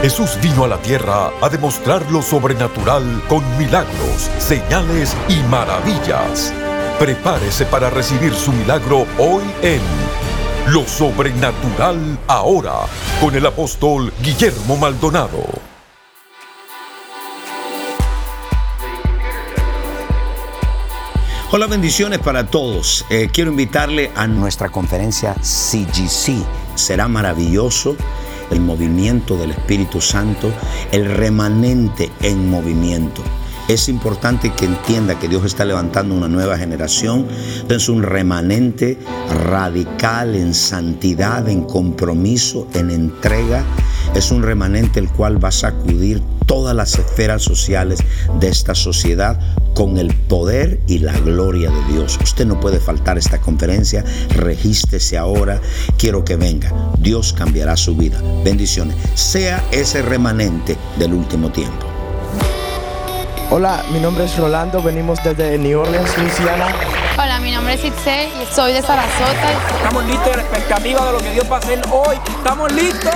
Jesús vino a la tierra a demostrar lo sobrenatural con milagros, señales y maravillas. Prepárese para recibir su milagro hoy en Lo Sobrenatural Ahora con el apóstol Guillermo Maldonado. Hola, bendiciones para todos. Eh, quiero invitarle a nuestra conferencia CGC. Será maravilloso el movimiento del Espíritu Santo, el remanente en movimiento. Es importante que entienda que Dios está levantando una nueva generación. Es un remanente radical en santidad, en compromiso, en entrega. Es un remanente el cual va a sacudir todas las esferas sociales de esta sociedad con el poder y la gloria de Dios. Usted no puede faltar a esta conferencia. Regístrese ahora. Quiero que venga. Dios cambiará su vida. Bendiciones. Sea ese remanente del último tiempo. Hola, mi nombre es Rolando, venimos desde New Orleans, Louisiana. Hola, mi nombre es Itzel y soy de Sarasota. Estamos listos en la expectativa de lo que Dios va a hacer hoy. ¡Estamos listos!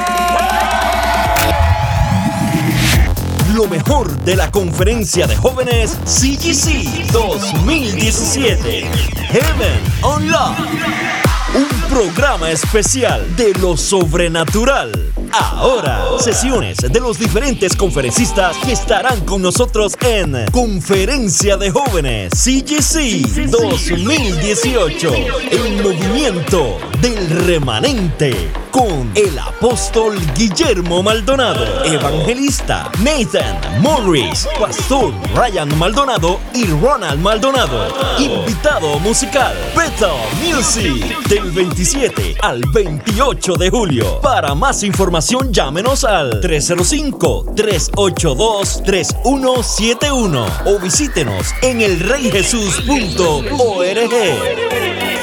Lo mejor de la conferencia de jóvenes CGC 2017. Heaven on Love. Un programa especial de lo sobrenatural. Ahora, sesiones de los diferentes conferencistas que estarán con nosotros en Conferencia de Jóvenes CGC 2018. El movimiento del remanente con el apóstol Guillermo Maldonado, evangelista Nathan Morris, pastor Ryan Maldonado y Ronald Maldonado. Invitado musical Bethel Music del 27 al 28 de julio. Para más información llámenos al 305-382-3171 o visítenos en elreyjesus.org.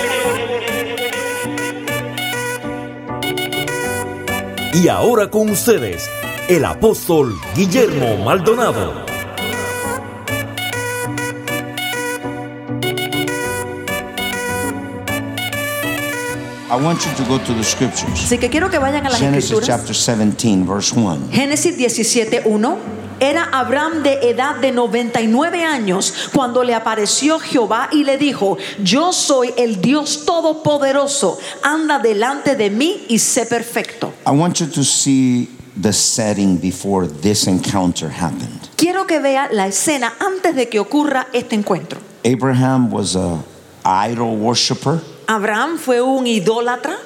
Y ahora con ustedes, el apóstol Guillermo Maldonado. I want you to go to the scriptures. Así que quiero que vayan a las Genesis escrituras. chapter 17, verse 1. Génesis 17:1. Era Abraham de edad de 99 años cuando le apareció Jehová y le dijo, yo soy el Dios todopoderoso, anda delante de mí y sé perfecto. I want you to see the setting before this encounter happened. Quiero que vea la escena antes de que ocurra este encuentro. Abraham was a idol worshiper, Abraham fue un idólatra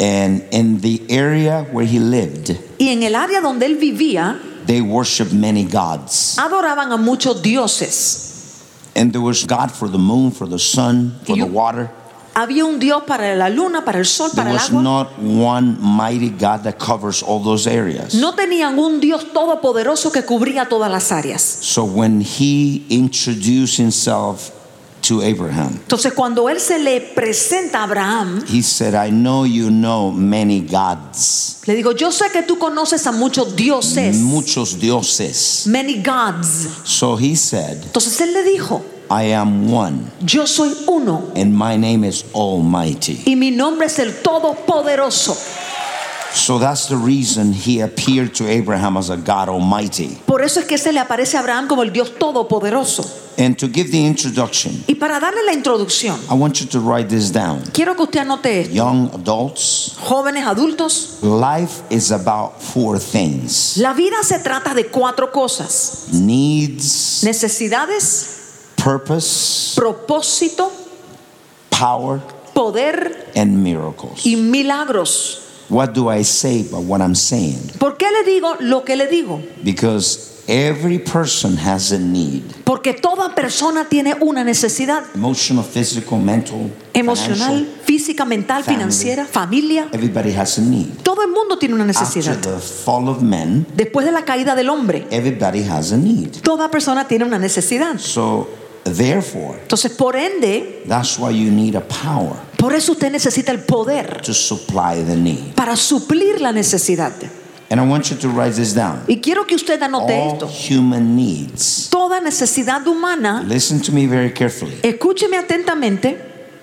and in the area where he lived, y en el área donde él vivía they worshiped many gods. adoraban a muchos dioses. And there was God for the moon, for the sun, for the water. Había un Dios para la luna, para el sol, There para el was agua. not one mighty God that covers all those areas. No tenían un Dios todopoderoso que cubría todas las áreas. So when he introduced himself to Abraham, Entonces cuando él se le presenta a Abraham, he said, I know you know many gods, le digo, yo sé que tú conoces a muchos dioses, muchos dioses. many gods. So he said, Entonces él le dijo, I am one, yo soy uno and my name is Almighty. y mi nombre es el Todopoderoso. So that's the reason he appeared to Abraham as a God Almighty. Por eso es que se le aparece a Abraham como el Dios Todopoderoso. And to give the introduction, Y para darle la introducción, I want you to write this down. quiero que usted anote esto. Young adults, Jóvenes adultos, life is about four things la vida se trata de cuatro cosas. needs, Necesidades, purpose, propósito, power, poder and miracles. y milagros. What do I say by what I'm saying? ¿Por qué le digo lo que le digo? Because every person has a need Porque toda persona tiene una necesidad emotional, physical, mental, emocional, física, mental, family. financiera, familia. Everybody has a need. Todo el mundo tiene una After necesidad. the fall of men, Después de la caída del hombre, everybody has a need. toda persona tiene una necesidad. So, therefore, Entonces, por ende, that's why you need a power por eso usted necesita el poder to supply the need. para suplir la necesidad. And I want you to write this down. Y quiero que usted anote All esto. human needs. Toda necesidad humana, Listen to me very carefully. escúcheme atentamente,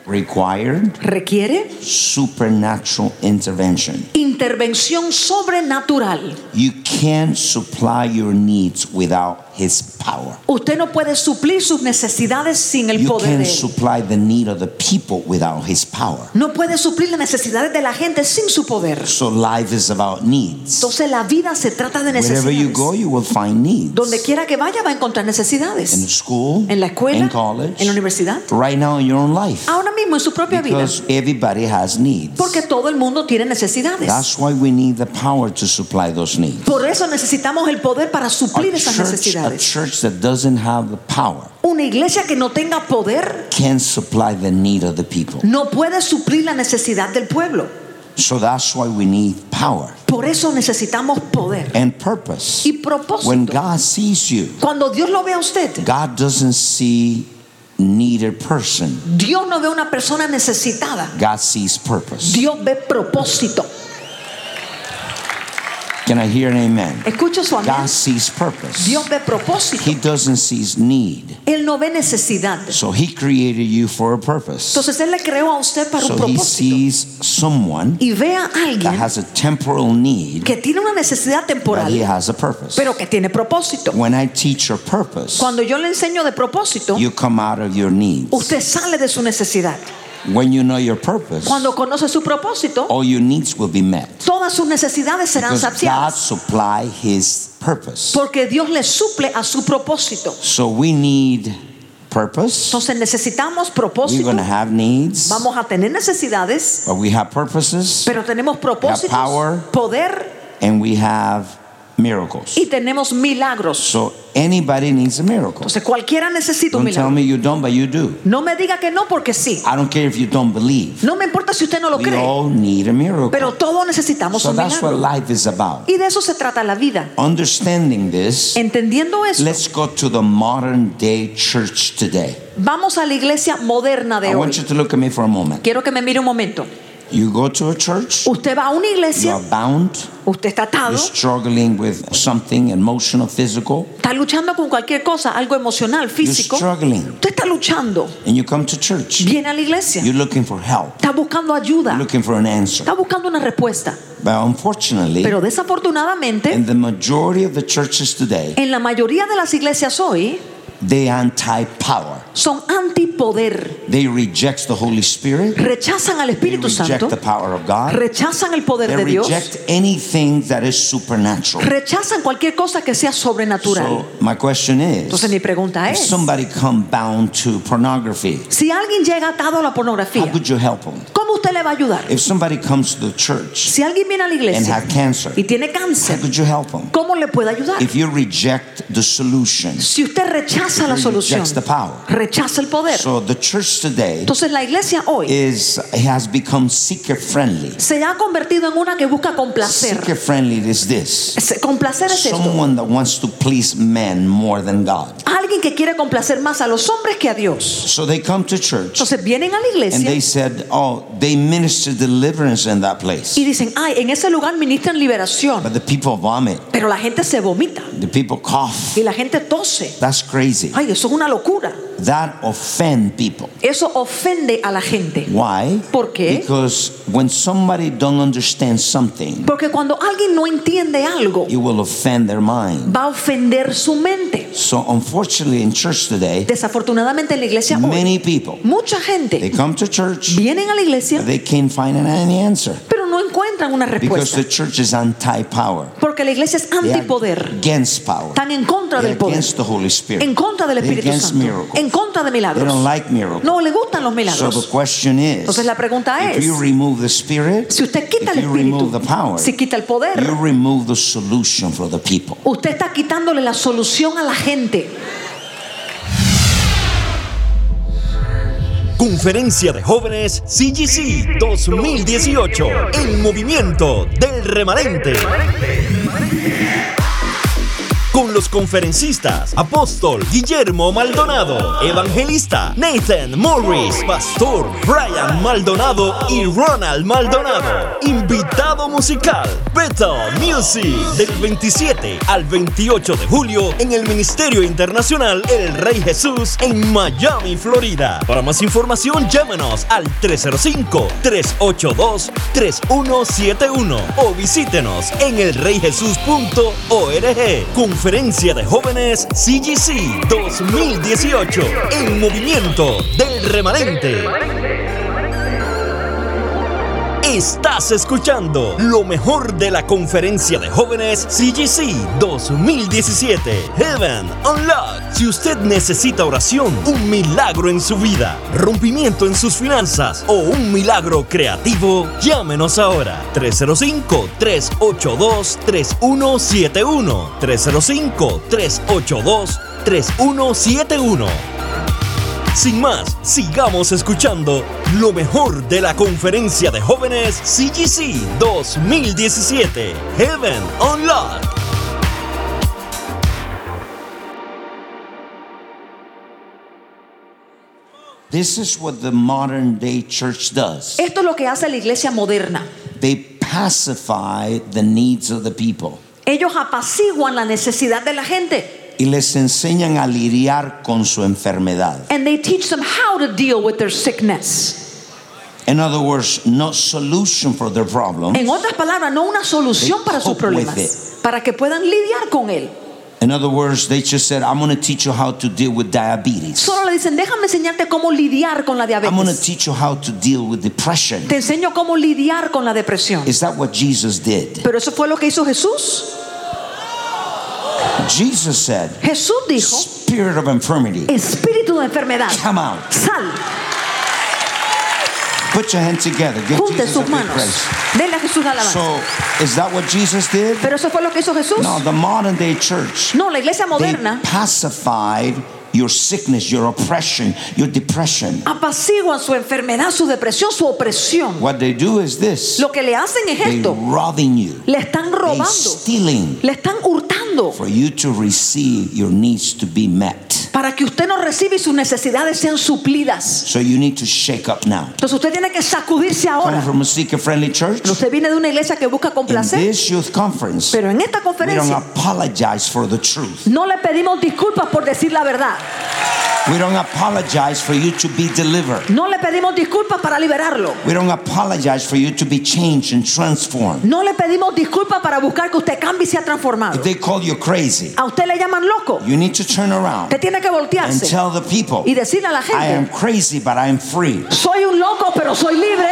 required requiere supernatural intervention. intervención sobrenatural. You can't supply your needs without His power. Usted no puede suplir sus necesidades sin el You poder de él. supply the need of the people without His power. No puede suplir las necesidades de la gente sin su poder. So life is about needs. Entonces la vida se trata de Wherever you go, necesidades. you will find needs. Donde quiera que vaya va a encontrar In necesidades. school, En la escuela, in college, en la universidad, right now in your own life. ahora mismo en su propia vida. Because everybody has needs. Porque todo el mundo tiene necesidades. That's why we need the power to supply those needs. Por eso necesitamos el poder para suplir esas church, a church that doesn't have the power Una iglesia que no tenga poder can't supply the need of the people. no puede suplir la necesidad del pueblo. So that's why we need power Por eso necesitamos poder and purpose. y propósito. When God sees you, Cuando Dios lo ve a usted, God doesn't see needed person. Dios no ve a una persona necesitada. God sees purpose. Dios ve propósito. Can I hear an amen? Escucha su amén. God sees purpose. Dios ve propósito. He doesn't see need. Él no ve necesidad. So he created you for a purpose. Entonces Él le creó a usted para un So he sees someone Y ve a that has a temporal need, que tiene una necesidad but he has a purpose. pero que tiene propósito. When I teach your purpose, Cuando yo le enseño de propósito, you come out of your needs. usted sale de su necesidad. When you know your purpose, Cuando conoce su propósito, all your needs will be met. todas sus necesidades serán Because God saciadas. supply his purpose. Porque Dios le suple a su propósito. So we need purpose. Entonces necesitamos propósito. We're going to have needs, Vamos a tener necesidades, but we have purposes pero tenemos propósitos, we have power. poder and we have miracles. y tenemos milagros. So anybody needs a miracle. Entonces cualquiera necesita un Don't tell milagro. me you don't, but you do. No me diga que no porque sí. I don't care if you don't believe. No me importa si usted no lo We cree, all need a miracle. pero todos necesitamos So un that's what milagro. life is about. Y de eso se trata la vida. Understanding this, Entendiendo eso, let's go to the modern day church today. vamos a la iglesia moderna I de hoy. want you to look at me for a moment. Quiero que me mire un momento. You go to a church, Usted va a una you iglesia, are bound, usted está atado, you're struggling with something emotional, physical, está luchando con cualquier cosa, algo emocional, you're físico. struggling, Usted está luchando, and you come to church. viene a la iglesia, You're looking for help, está buscando ayuda, you're looking for an answer. está buscando una respuesta. But unfortunately, Pero desafortunadamente, in the majority of the churches today, en la mayoría de las iglesias hoy they anti-power. son antipoder. They reject the Holy Spirit. Rechazan al They Espíritu reject Santo, the power of God. rechazan el poder They de Dios, reject anything that is supernatural. rechazan cualquier cosa que sea sobrenatural. So my question is, Entonces mi pregunta if es, somebody come bound to pornography, si alguien llega atado a la how pornografía, could you help them? ¿cómo usted le va a ayudar? If somebody comes to the church Si alguien viene a la and iglesia have cancer, y tiene how cáncer, could you help them? ¿cómo le puede ayudar? If you reject the solution, Si usted rechaza la He solución, rejects the power. rechaza el poder. so the church today Entonces la iglesia hoy is has become seeker friendly. se ha convertido en una que busca complacer. Seeker friendly is this. Complacer es esto. Someone that wants to please men more than God. Alguien que quiere complacer más a los hombres que a Dios. So they come to church Entonces vienen a la and iglesia they said, "Oh, they minister deliverance in that place." y dicen, ay, en ese lugar ministran liberación. But the people vomit. Pero la gente se vomita The people cough. y la gente tose. That's crazy. Ay, eso es una locura. That offend people. Eso ofende a la gente. Why? ¿Por qué? Because when somebody don't understand something, Porque cuando alguien no entiende algo, it will offend their mind. va a ofender su mente. So unfortunately in church today, Desafortunadamente en la iglesia hoy, many people mucha they gente come to church, vienen a la iglesia, they can't find any answer pero no encuentran una because respuesta. the church is anti-power. Porque la iglesia es antipoder. against power. Están en contra They're del poder. against the Holy Spirit. En contra del Espíritu Santo. miracles. En contra de milagros. like miracles. No le gustan los So the milagros. question is, Entonces la pregunta es, you remove the spirit, si usted quita el you remove espíritu, the power, si quita el poder, you remove the solution for the people. usted está quitándole la solución a la gente. Conferencia de Jóvenes CGC 2018. El movimiento del remanente. Con los conferencistas Apóstol Guillermo Maldonado, Evangelista Nathan Morris, Pastor Brian Maldonado y Ronald Maldonado. Invitado musical Bethel Music del 27 al 28 de julio en el Ministerio Internacional El Rey Jesús en Miami, Florida. Para más información llámenos al 305-382-3171 o visítenos en elreyjesus.org. Conferencia de Jóvenes CGC 2018. El movimiento del remanente. Estás escuchando lo mejor de la conferencia de jóvenes CGC 2017 Heaven Unlocked. Si usted necesita oración, un milagro en su vida, rompimiento en sus finanzas o un milagro creativo, llámenos ahora 305-382-3171. 305-382-3171. Sin más, sigamos escuchando lo mejor de la conferencia de jóvenes CGC 2017 Heaven Unlocked. This is what the modern day church does. Esto es lo que hace la iglesia moderna. They pacify the needs of the people Ellos apaciguan la necesidad de la gente. Y les enseñan a lidiar con su enfermedad. And they teach them how to deal with their sickness. In other words, no solution for their problem. En otras palabras, no una solución para sus problemas, para que puedan lidiar con él. In other words, they just said, I'm going to teach you how to deal with diabetes. Solo le dicen, déjame enseñarte cómo lidiar con la I'm going to diabetes. teach you how to deal with depression. Te enseño cómo lidiar con la depresión. Is that what Jesus did? Pero eso fue lo que hizo Jesús. Jesus said, Jesús dijo, Spirit of infirmity, espíritu de enfermedad, come out. sal, Put your hands together. Give junte Jesus sus manos. Denle a Jesús alabanza. So, is that what Jesus did? Pero eso fue lo que hizo Jesús. No, the modern day church, No, la iglesia they moderna pacified your sickness, your oppression, your depression. apaciguan su enfermedad, su depresión, su opresión. What they do is this Lo que le hacen es they esto. robbing you, Le están they robando, stealing le están hurtando for you to receive your needs to be met. Para que usted no reciba y sus necesidades sean suplidas. So you need to shake up now. Entonces usted tiene que sacudirse ahora. from a church, Pero Usted viene de una iglesia que busca in complacer, this youth conference, pero en esta we don't conferencia apologize for the truth. no le pedimos disculpas por decir la verdad. We don't apologize for you to be delivered. No le pedimos disculpas para liberarlo. We don't apologize for you to be changed and transformed. No le pedimos disculpas para buscar que usted cambie y sea transformado. If they call you crazy, A usted le llaman loco. you need to turn around Usted tiene que and voltearse tell the people, y decirle a la I am crazy, but I am free. soy un loco pero soy libre.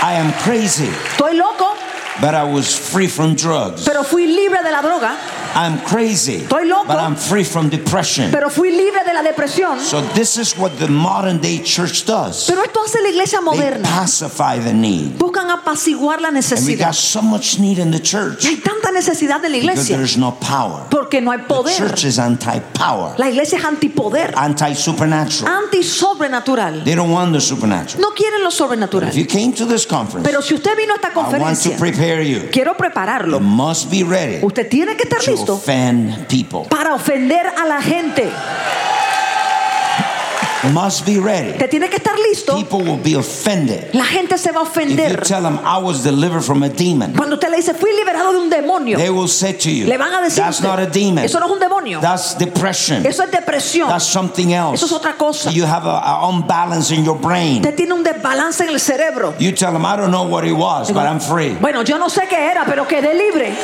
I am crazy, Estoy loco but I was free from drugs. pero fui libre de la droga. I'm crazy, Estoy loco. but I'm free from depression. Pero fui libre de la depresión. So this is what the modern day church does. Pero esto hace la iglesia They moderna. pacify the need. Buscan apaciguar la And we necesidad. got so much need in the church Y hay tanta necesidad de la because iglesia there's no power. porque no hay The poder. church is anti-power, La iglesia es antipoder, anti-supernatural. anti-sobrenatural. They don't want the supernatural. No quieren lo sobrenatural. If you came to this conference, Pero si usted vino a esta I want to conferencia, prepare you. quiero You prepararlo. must be ready Usted tiene que estar to listo offend people. para ofender a la gente. Must be ready. Usted tiene que estar listo. People will be offended La gente se va a if you ofender. tell them I was delivered from a demon. Cuando usted le dice, fui liberado de un demonio, They will say to you, le van a decir, that's usted, not a demon. eso no es un demonio, That's depression. eso es depresión, That's something else. eso es otra cosa. You have a, a unbalance in your brain. Usted tiene un desbalance en el cerebro. You tell them I don't know what it was, but I'm free. Bueno, yo no sé qué era, pero quedé libre.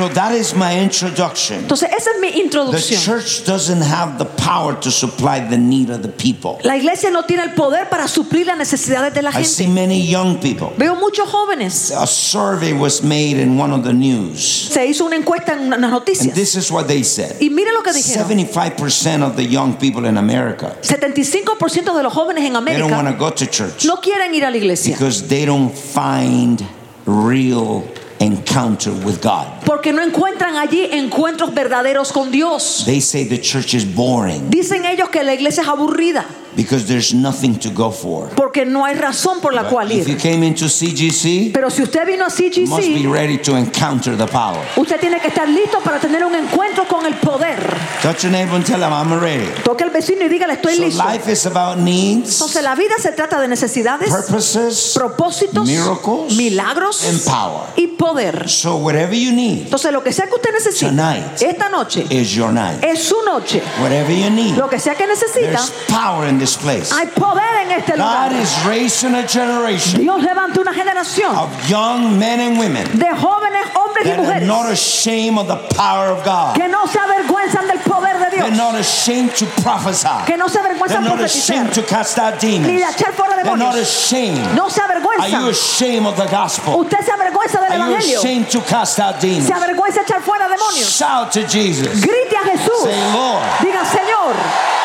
So that is my introduction. Entonces, esa es mi introducción. The church doesn't have the power to supply the need of the people. La iglesia no tiene el poder para suplir las necesidades de la gente. I see many young people. Veo muchos jóvenes. A survey was made in one of the news. Se hizo una encuesta en las noticias. And this is what they said. Y mire lo que dijeron. 75% of the young people in America 75% de los jóvenes en they don't want to go to church no quieren ir a la iglesia because they don't find real encounter with God. porque no encuentran allí encuentros verdaderos con Dios. They say the church is boring. Dicen ellos que la iglesia es aburrida. Because there's nothing to go for. porque no hay razón por la cual If you ir. came into CGC, Pero si usted vino a you must be CGC, ready to encounter the power. usted tiene que estar listo para tener un encuentro con el poder. Touch your neighbor and tell him I'm ready. Toque al vecino y dígale, estoy So listo. life is about needs, Entonces la vida se trata de necesidades, purposes, propósitos, miracles, milagros and power. y poder. So whatever you need Entonces lo que sea que usted necesite Tonight. esta noche is your night. es su noche. Whatever you need. Lo que sea que necesita, There's power in this place. hay poder en este God lugar. is raising a generation Dios levanta una generación of young men and women de jóvenes, hombres y that are not ashamed of the power of God. que no se avergüenzan del poder de They're not ashamed to prophesy. que no se They're not ashamed to cast out ni de demons. echar fuera They're not ashamed. No se Are you ashamed of the gospel? Usted se avergüenza del Are you ashamed to cast out demons? Se avergüenza echar fuera demonios. Shout to Jesus. Grite a Jesús. Say, Lord, Diga, Señor,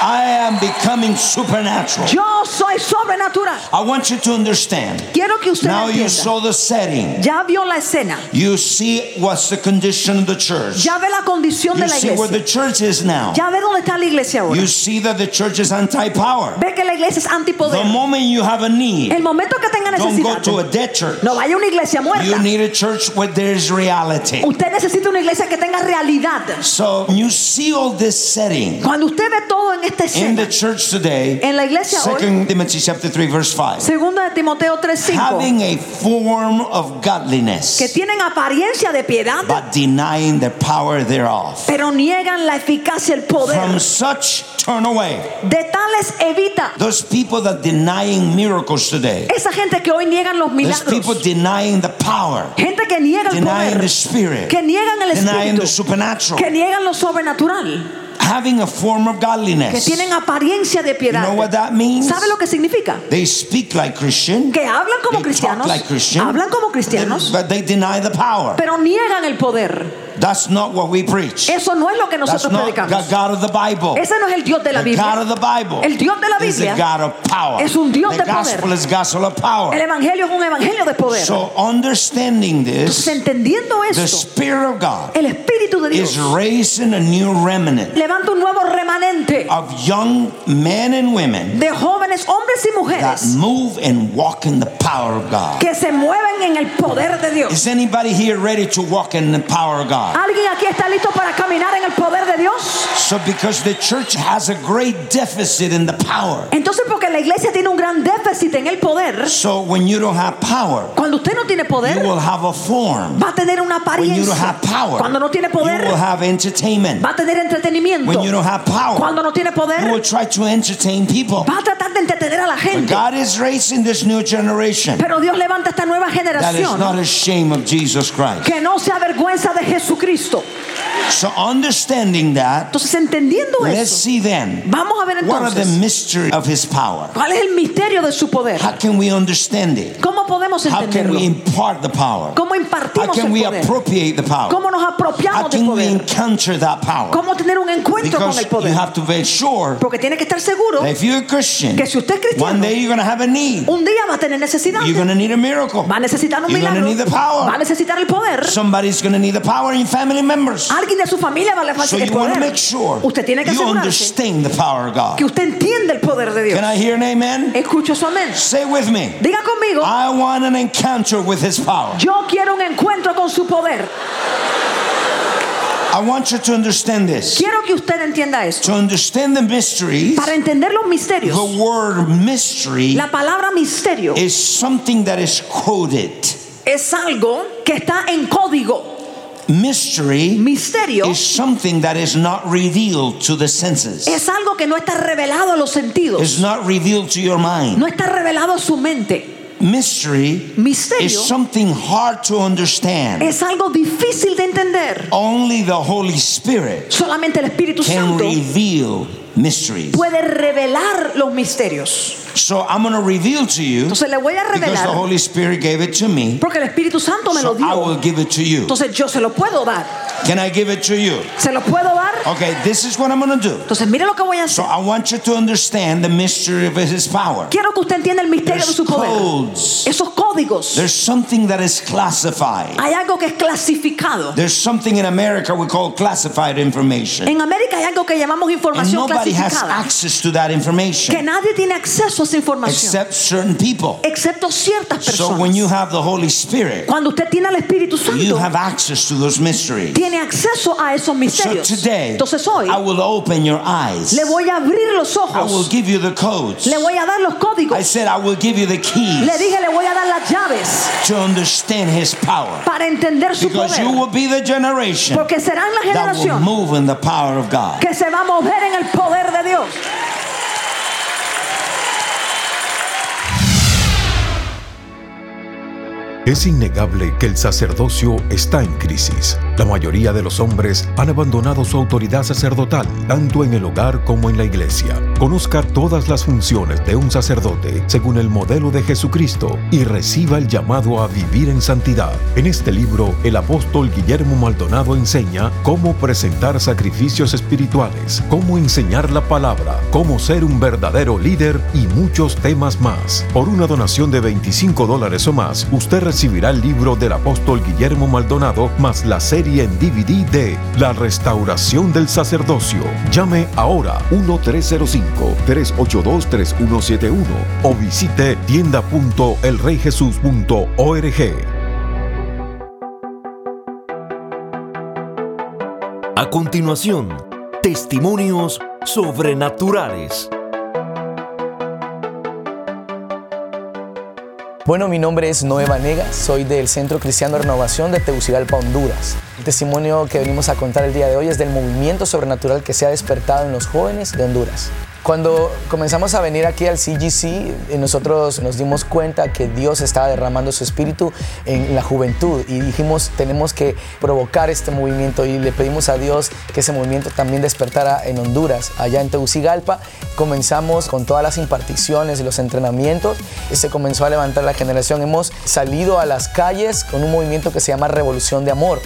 I am becoming supernatural. yo soy sobrenatural. I want you to understand. Quiero que usted Now you saw the setting. Ya vio la escena. You see what's the condition of the church. Ya ve la condición de You la see where the church is now. Ya ve dónde está la iglesia ahora. You see that the church is anti-power. Ve que la iglesia es The moment you have a need, El momento que tenga necesidad. don't go to a dead church. no vaya a una iglesia muerta. You need a church where there's reality. Usted necesita una iglesia que tenga realidad. So you see all this setting Cuando usted ve todo en esta in the church today. en la iglesia hoy, Timothy chapter 3 verse 5. segunda de Timoteo 3:5, Having a form of godliness, que tienen apariencia de piedad, but denying the power thereof. pero niegan la eficacia, el From poder. such turn away. De tales evita. Those people that denying miracles today. Esa gente que hoy niegan los Those people milagros. denying the power. Gente que niega el Denying the poder. spirit. Que niegan el Denying the espíritu. supernatural. Que niegan lo sobrenatural. Having a form of godliness. Que tienen apariencia de You know what that means? ¿Sabe lo que significa? They speak like Christian. Que hablan como They talk cristianos. like Christian. Hablan como cristianos. But they deny the power. Pero niegan el poder. That's not what we preach. Eso no es lo que That's nosotros not the. God of the Bible. Ese no es el Dios de la The God of the Bible El Dios de la is the God of power. es un Dios the de poder. gospel is gospel of El power. evangelio es un evangelio de poder. So understanding Entonces, this, entendiendo the Spirit of God el Espíritu de is raising a new remnant levanta un nuevo remanente of young men and women de jóvenes, hombres y that mujeres move and walk in the power of God. que se mueven en el poder de Dios. Is anybody here ready to walk in the power of God? ¿Alguien aquí está listo para caminar en el poder de Dios? So, because the church has a great deficit in the power. Entonces, porque la iglesia tiene un gran déficit en el poder, So, when you don't have power, cuando usted no tiene you poder, will have a form. va a tener una When you don't apariencia. have power, Cuando no tiene you will poder, have entertainment. va a tener entretenimiento. When you don't have power, Cuando no tiene you will poder, try to entertain people. va a tratar de entretener a la But gente. God is raising this new generation Pero Dios levanta esta nueva that is generación not ashamed of Jesus Christ. que no se avergüenza de Jesucristo. So, understanding that, Entonces, entendiendo let's eso, see then vamos a ver what are the entonces mystery of His power. cuál es el misterio de su poder. How can we understand it? ¿Cómo podemos How can we entenderlo? impart the power? ¿Cómo How impartimos can el we poder? appropriate the power? ¿Cómo nos How apropiamos del can we poder? encounter that power? ¿Cómo tener un encuentro con Because el you poder? have to be sure Porque tiene que estar seguro that if you're a Christian, que si usted es one cristiano, day you're going to have a need. un día va a tener necesidad. You're going to need a miracle. Va a necesitar un You're going to milagro. need the power. Va a necesitar el poder. Somebody's going to need the power in family members. Alguien de su familia va a le So el you want to poder. make sure Usted tiene que you understand the power of God. que usted entiende el poder de Dios. Can I hear an amen? Escucho su amén. Say with me. Diga conmigo, I want an encounter with His power. yo quiero un encuentro con su poder. I want you to understand this. Quiero que usted entienda esto. To understand the mysteries, Para entender los misterios, the word mystery la palabra misterio is something that is coded. es algo que está en código. Mystery Misterio is something that is not revealed to the senses. es algo que no está revelado a los sentidos. It's not revealed to your mind. No está revelado a su mente. Mystery Misterio is something hard to understand. es algo difícil de entender. Only the Holy Spirit Solamente el Espíritu can Santo reveal mysteries. puede revelar los misterios. So I'm going to reveal to you Entonces le voy a because the revelar Holy Spirit gave it to me. porque el Espíritu Santo me lo So I will dio. give it to you. Entonces yo se lo puedo dar. Can I give it to you? ¿Se lo puedo dar? Okay, this is what I'm going to do. Entonces, mire lo que voy a So. I want you to understand the mystery of his power. Quiero que usted entienda el misterio de There's su poder. codes. Esos códigos. There's something that is classified. Hay algo que es clasificado. There's something in America we call classified information. En América hay algo que llamamos And información nobody has access to that Que information nadie tiene acceso a esa información. except certain people. Excepto ciertas So when you have the Holy Spirit, Cuando usted tiene al Espíritu you have access to those mysteries. Tiene acceso a esos So today, Entonces hoy I will open your eyes. le voy a abrir los I will give you the codes. Le voy a dar los I said I will give you the keys Le dije, le voy a dar las llaves to understand His power. para entender su Because you will be the generation Porque serán la that will move in the power of God. que se va a mover en el poder de Dios. Es innegable que el sacerdocio está en crisis. La mayoría de los hombres han abandonado su autoridad sacerdotal, tanto en el hogar como en la iglesia. Conozca todas las funciones de un sacerdote según el modelo de Jesucristo y reciba el llamado a vivir en santidad. En este libro, el apóstol Guillermo Maldonado enseña cómo presentar sacrificios espirituales, cómo enseñar la palabra, cómo ser un verdadero líder y muchos temas más. Por una donación de 25 dólares o más, usted recibirá el libro del apóstol Guillermo Maldonado más la serie en DVD de La restauración del sacerdocio. Llame ahora 1-305-382-3171 o visite tienda.elreyjesus.org. A continuación, testimonios sobrenaturales. Bueno, mi nombre es Noé Vanegas, soy del Centro Cristiano de Renovación de Tegucigalpa, Honduras. El testimonio que venimos a contar el día de hoy es del movimiento sobrenatural que se ha despertado en los jóvenes de Honduras. Cuando comenzamos a venir aquí al CGC, eh, nosotros nos dimos cuenta que Dios estaba derramando su espíritu en la juventud y dijimos tenemos que provocar este movimiento y le pedimos a Dios que ese movimiento también despertara en Honduras, allá en Tegucigalpa. Comenzamos con todas las imparticiones y los entrenamientos y se comenzó a levantar la generación. Hemos salido a las calles con un movimiento que se llama Revolución de Amor.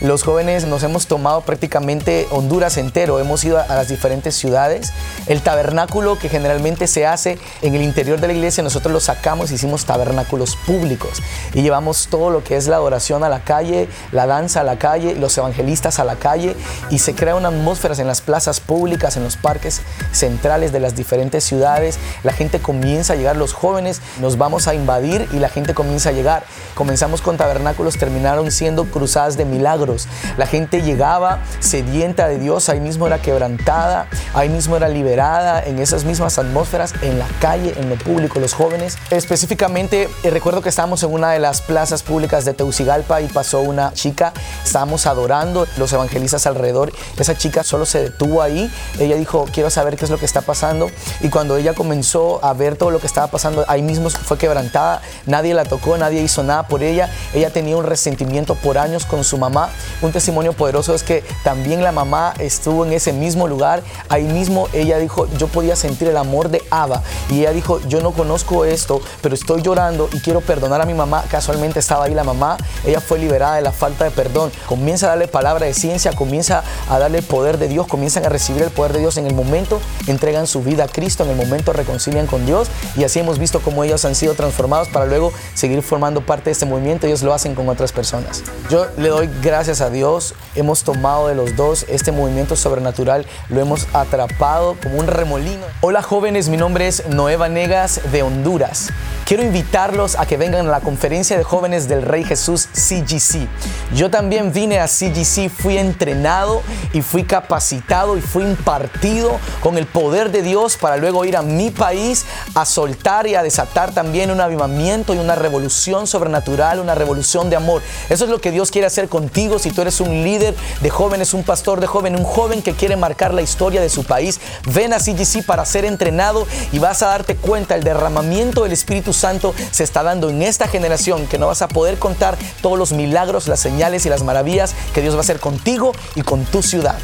Los jóvenes nos hemos tomado prácticamente Honduras entero, hemos ido a las diferentes ciudades. El tabernáculo que generalmente se hace en el interior de la iglesia, nosotros lo sacamos, hicimos tabernáculos públicos y llevamos todo lo que es la adoración a la calle, la danza a la calle, los evangelistas a la calle y se crea una atmósfera en las plazas públicas, en los parques centrales de las diferentes ciudades. La gente comienza a llegar, los jóvenes nos vamos a invadir y la gente comienza a llegar. Comenzamos con tabernáculos, terminaron siendo cruzadas de milagros. La gente llegaba sedienta de Dios, ahí mismo era quebrantada, ahí mismo era liberada en esas mismas atmósferas, en la calle, en lo público, los jóvenes. Específicamente, eh, recuerdo que estábamos en una de las plazas públicas de Teucigalpa y pasó una chica, estábamos adorando, los evangelistas alrededor, esa chica solo se detuvo ahí, ella dijo, quiero saber qué es lo que está pasando y cuando ella comenzó a ver todo lo que estaba pasando, ahí mismo fue quebrantada, nadie la tocó, nadie hizo nada por ella, ella tenía un resentimiento por años con su mamá, un testimonio poderoso es que también la mamá estuvo en ese mismo lugar, ahí mismo ella dijo, yo podía sentir el amor de Abba y ella dijo, yo no conozco esto, pero estoy llorando y quiero perdonar a mi mamá, casualmente estaba ahí la mamá, ella fue liberada de la falta de perdón, comienza a darle palabra de ciencia, comienza a darle el poder de Dios, comienzan a recibir el poder de Dios en el momento, entregan su vida a Cristo, en el momento reconcilian con Dios. Y así hemos visto cómo ellos han sido transformados para luego seguir formando parte de este movimiento, ellos lo hacen con otras personas. Yo le doy gracias a Dios, hemos tomado de los dos este movimiento sobrenatural, lo hemos atrapado como un remolino. Hola jóvenes, mi nombre es Noé Vanegas de Honduras. Quiero invitarlos a que vengan a la conferencia de jóvenes del Rey Jesús CGC. Yo también vine a CGC, fui entrenado y fui capacitado y fui impartido con el poder de Dios para luego ir a mi país a soltar y a desatar también un avivamiento y una revolución sobrenatural, una revolución de amor. Eso es lo que Dios quiere hacer contigo si tú eres un líder de jóvenes, un pastor de jóvenes, un joven que quiere marcar la historia de su país. Ven a CGC para ser entrenado y vas a darte cuenta el derramamiento del Espíritu Santo se está dando en esta generación que no vas a poder contar todos los milagros, las señales y las maravillas que Dios va a hacer contigo y con tu ciudad.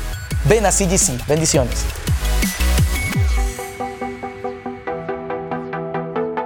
Ven a CGC. Bendiciones.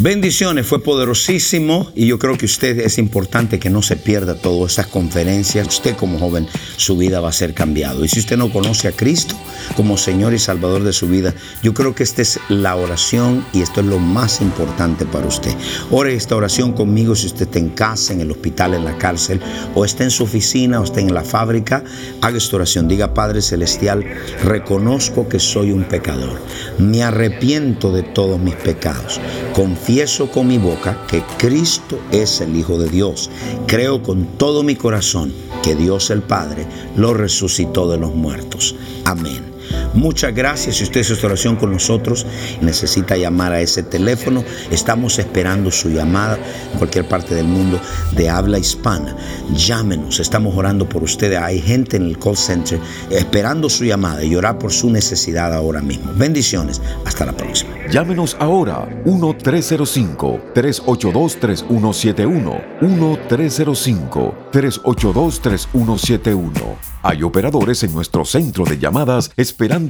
Bendiciones, fue poderosísimo y yo creo que usted es importante que no se pierda todas estas conferencias. Usted como joven, su vida va a ser cambiado. Y si usted no conoce a Cristo como Señor y Salvador de su vida, yo creo que esta es la oración y esto es lo más importante para usted. Ore esta oración conmigo si usted está en casa, en el hospital, en la cárcel, o está en su oficina, o está en la fábrica. Haga esta oración. Diga, Padre Celestial, reconozco que soy un pecador. Me arrepiento de todos mis pecados. Confío confieso con mi boca que Cristo es el Hijo de Dios. Creo con todo mi corazón que Dios el Padre lo resucitó de los muertos. Amén. Muchas gracias. Si usted hizo esta oración con nosotros necesita llamar a ese teléfono, estamos esperando su llamada en cualquier parte del mundo de habla hispana. Llámenos, estamos orando por usted. Hay gente en el call center esperando su llamada y orar por su necesidad ahora mismo. Bendiciones. Hasta la próxima. Llámenos ahora 1-305-382-3171. 1-305-382-3171. Hay operadores en nuestro centro de llamadas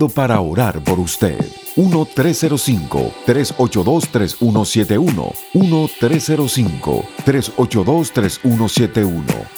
para orar por usted. 1-305-382-3171. 1-305-382-3171.